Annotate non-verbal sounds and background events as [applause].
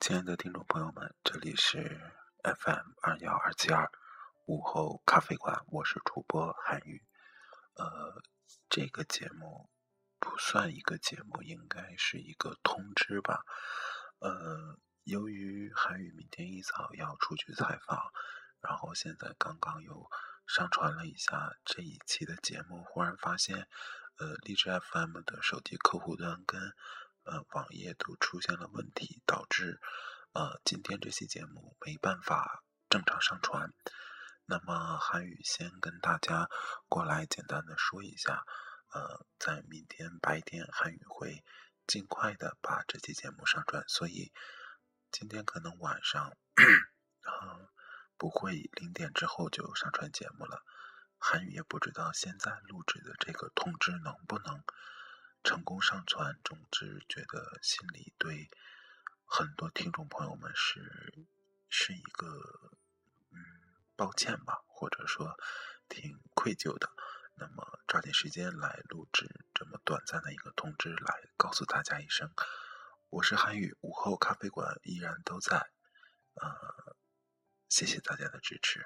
亲爱的听众朋友们，这里是 FM 二幺二七二午后咖啡馆，我是主播韩宇。呃，这个节目不算一个节目，应该是一个通知吧。呃，由于韩宇明天一早要出去采访，然后现在刚刚又上传了一下这一期的节目，忽然发现，呃，荔枝 FM 的手机客户端跟呃，网页都出现了问题，导致呃今天这期节目没办法正常上传。那么韩语先跟大家过来简单的说一下，呃，在明天白天韩语会尽快的把这期节目上传，所以今天可能晚上 [coughs] 啊不会零点之后就上传节目了。韩语也不知道现在录制的这个通知能不能。成功上传，总之觉得心里对很多听众朋友们是是一个嗯抱歉吧，或者说挺愧疚的。那么抓紧时间来录制这么短暂的一个通知，来告诉大家一声，我是韩语，午后咖啡馆依然都在，呃，谢谢大家的支持。